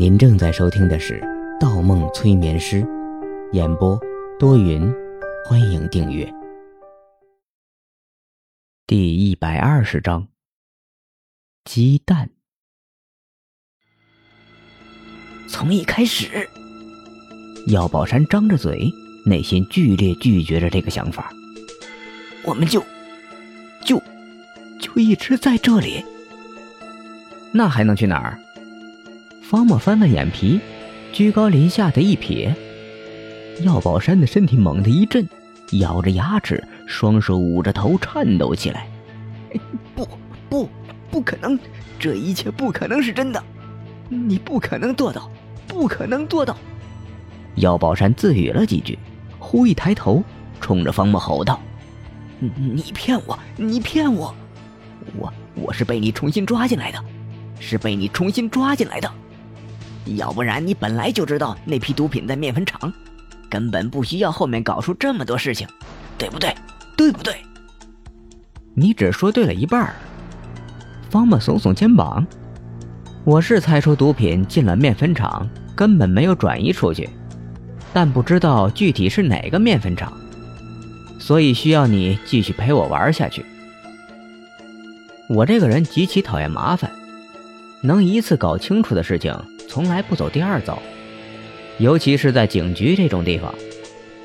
您正在收听的是《盗梦催眠师》，演播多云，欢迎订阅。第一百二十章，鸡蛋。从一开始，药宝山张着嘴，内心剧烈拒绝着这个想法。我们就，就，就一直在这里。那还能去哪儿？方墨翻翻眼皮，居高临下的一瞥，药宝山的身体猛地一震，咬着牙齿，双手捂着头颤抖起来。不，不，不可能！这一切不可能是真的！你不可能做到，不可能做到！药宝山自语了几句，忽一抬头，冲着方墨吼道：“你骗我！你骗我！我我是被你重新抓进来的，是被你重新抓进来的！”要不然你本来就知道那批毒品在面粉厂，根本不需要后面搞出这么多事情，对不对？对不对？你只说对了一半。方木耸耸肩膀，我是猜出毒品进了面粉厂，根本没有转移出去，但不知道具体是哪个面粉厂，所以需要你继续陪我玩下去。我这个人极其讨厌麻烦，能一次搞清楚的事情。从来不走第二遭，尤其是在警局这种地方，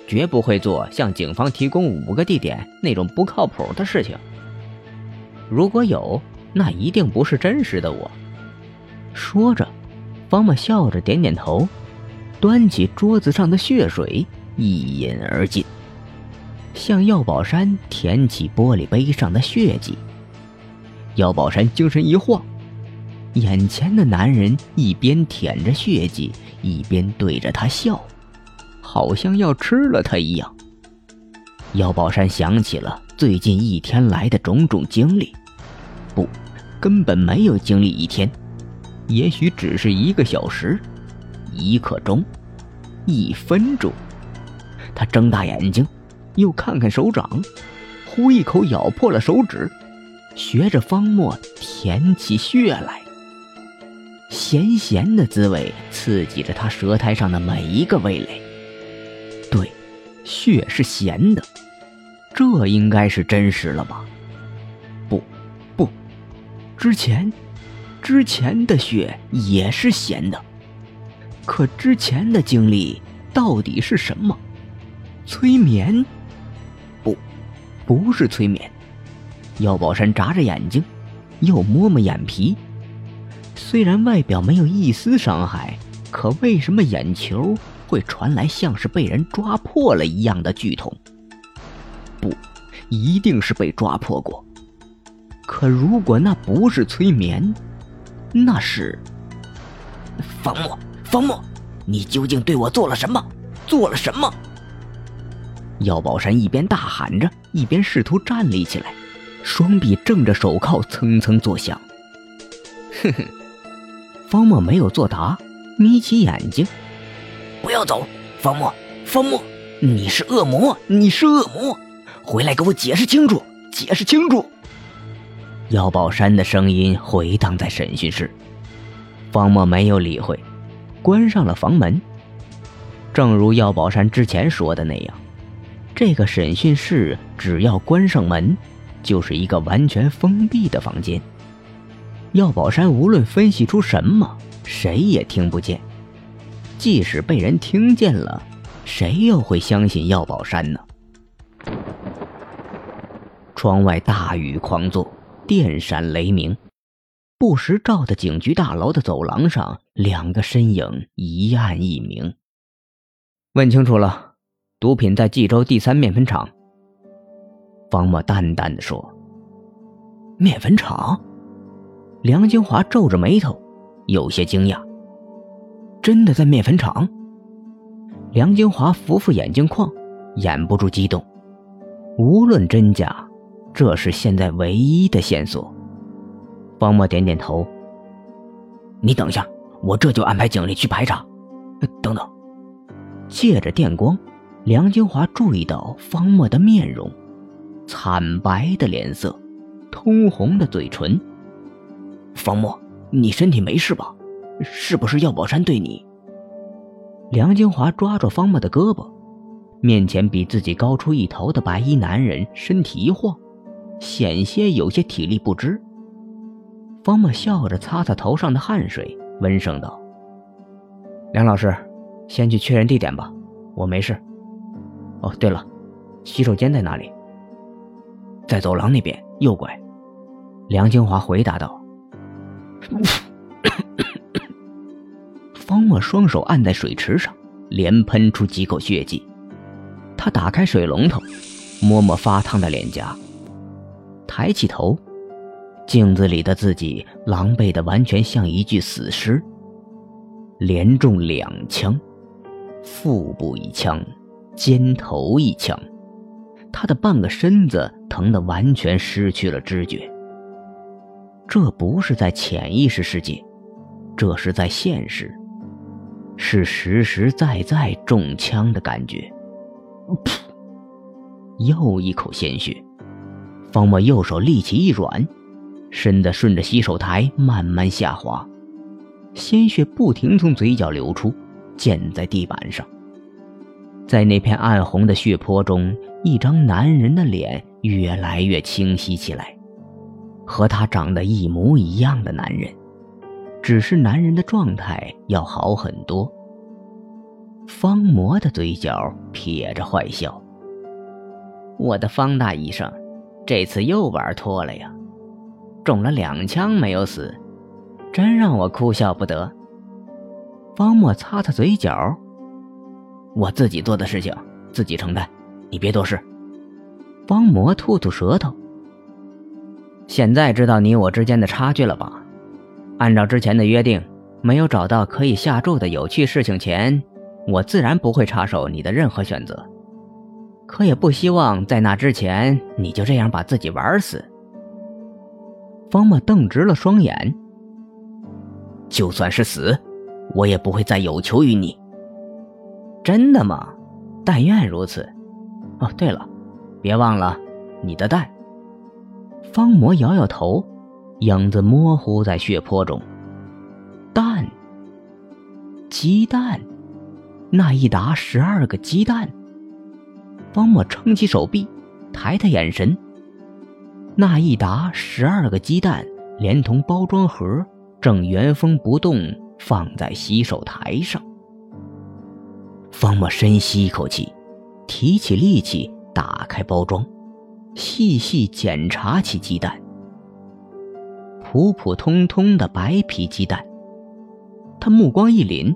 绝不会做向警方提供五个地点那种不靠谱的事情。如果有，那一定不是真实的我。说着，方木笑着点点头，端起桌子上的血水一饮而尽，向药宝山舔起玻璃杯上的血迹。药宝山精神一晃。眼前的男人一边舔着血迹，一边对着他笑，好像要吃了他一样。姚宝山想起了最近一天来的种种经历，不，根本没有经历一天，也许只是一个小时，一刻钟，一分钟。他睁大眼睛，又看看手掌，呼一口咬破了手指，学着方墨舔起血来。咸咸的滋味刺激着他舌苔上的每一个味蕾。对，血是咸的，这应该是真实了吧？不，不，之前，之前的血也是咸的。可之前的经历到底是什么？催眠？不，不是催眠。药宝山眨着眼睛，又摸摸眼皮。虽然外表没有一丝伤害，可为什么眼球会传来像是被人抓破了一样的剧痛？不，一定是被抓破过。可如果那不是催眠，那是……方墨，方墨，你究竟对我做了什么？做了什么？药宝山一边大喊着，一边试图站立起来，双臂正着手铐蹭蹭作响。哼哼。方墨没有作答，眯起眼睛。不要走，方墨，方墨，你是恶魔，你是恶魔，回来给我解释清楚，解释清楚。姚宝山的声音回荡在审讯室，方墨没有理会，关上了房门。正如姚宝山之前说的那样，这个审讯室只要关上门，就是一个完全封闭的房间。药宝山无论分析出什么，谁也听不见。即使被人听见了，谁又会相信药宝山呢？窗外大雨狂作，电闪雷鸣，不时照的警局大楼的走廊上，两个身影一暗一明。问清楚了，毒品在冀州第三面粉厂。方墨淡淡的说：“面粉厂。”梁金华皱着眉头，有些惊讶。真的在面粉厂？梁金华扶扶眼镜框，掩不住激动。无论真假，这是现在唯一的线索。方墨点点头。你等一下，我这就安排警力去排查。等等。借着电光，梁金华注意到方墨的面容，惨白的脸色，通红的嘴唇。方墨，你身体没事吧？是不是药宝山对你？梁金华抓住方墨的胳膊，面前比自己高出一头的白衣男人身体一晃，险些有些体力不支。方墨笑着擦擦头上的汗水，温声道：“梁老师，先去确认地点吧，我没事。哦，对了，洗手间在哪里？在走廊那边，右拐。”梁金华回答道。方墨双手按在水池上，连喷出几口血迹。他打开水龙头，摸摸发烫的脸颊，抬起头，镜子里的自己狼狈的完全像一具死尸。连中两枪，腹部一枪，肩头一枪，他的半个身子疼得完全失去了知觉。这不是在潜意识世界，这是在现实，是实实在在中枪的感觉。噗！又一口鲜血，方墨右手力气一软，身子顺着洗手台慢慢下滑，鲜血不停从嘴角流出，溅在地板上。在那片暗红的血泊中，一张男人的脸越来越清晰起来。和他长得一模一样的男人，只是男人的状态要好很多。方魔的嘴角撇着坏笑：“我的方大医生，这次又玩脱了呀！中了两枪没有死，真让我哭笑不得。”方墨擦擦嘴角：“我自己做的事情自己承担，你别多事。”方魔吐吐舌头。现在知道你我之间的差距了吧？按照之前的约定，没有找到可以下注的有趣事情前，我自然不会插手你的任何选择。可也不希望在那之前你就这样把自己玩死。方墨瞪直了双眼。就算是死，我也不会再有求于你。真的吗？但愿如此。哦，对了，别忘了你的蛋。方魔摇摇头，影子模糊在血泊中。蛋，鸡蛋，那一打十二个鸡蛋。方墨撑起手臂，抬抬眼神。那一打十二个鸡蛋，连同包装盒，正原封不动放在洗手台上。方墨深吸一口气，提起力气打开包装。细细检查起鸡蛋，普普通通的白皮鸡蛋。他目光一凛，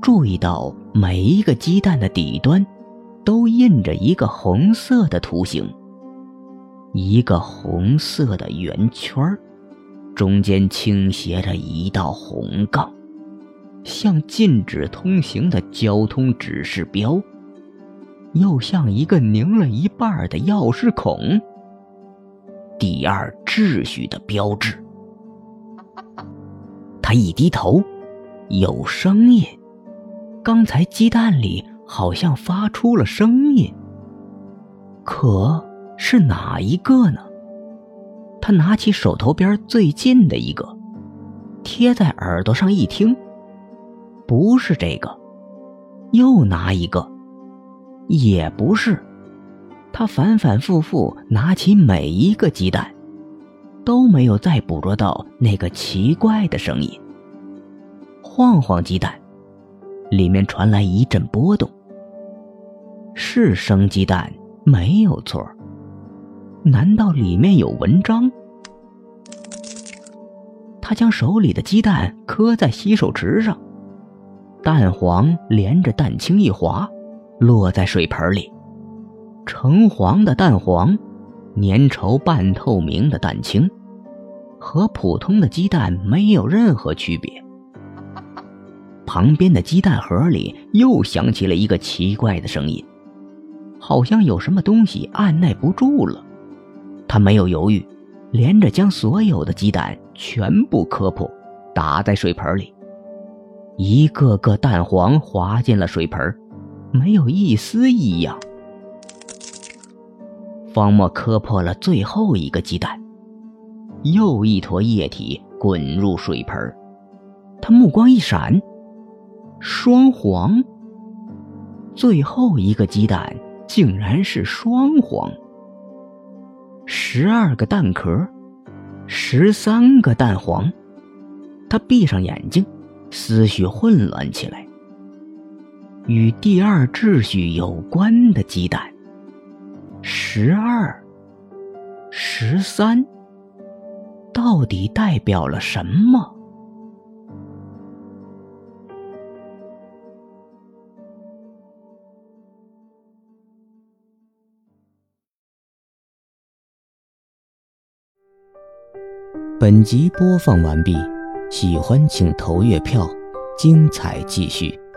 注意到每一个鸡蛋的底端都印着一个红色的图形，一个红色的圆圈中间倾斜着一道红杠，像禁止通行的交通指示标。又像一个拧了一半的钥匙孔。第二秩序的标志。他一低头，有声音。刚才鸡蛋里好像发出了声音，可是哪一个呢？他拿起手头边最近的一个，贴在耳朵上一听，不是这个，又拿一个。也不是，他反反复复拿起每一个鸡蛋，都没有再捕捉到那个奇怪的声音。晃晃鸡蛋，里面传来一阵波动。是生鸡蛋，没有错。难道里面有文章？他将手里的鸡蛋磕在洗手池上，蛋黄连着蛋清一滑。落在水盆里，橙黄的蛋黄，粘稠半透明的蛋清，和普通的鸡蛋没有任何区别。旁边的鸡蛋盒里又响起了一个奇怪的声音，好像有什么东西按耐不住了。他没有犹豫，连着将所有的鸡蛋全部磕破，打在水盆里，一个个蛋黄滑进了水盆。没有一丝异样。方墨磕破了最后一个鸡蛋，又一坨液体滚入水盆，他目光一闪，双黄。最后一个鸡蛋竟然是双黄。十二个蛋壳，十三个蛋黄。他闭上眼睛，思绪混乱起来。与第二秩序有关的鸡蛋，十二、十三，到底代表了什么？本集播放完毕，喜欢请投月票，精彩继续。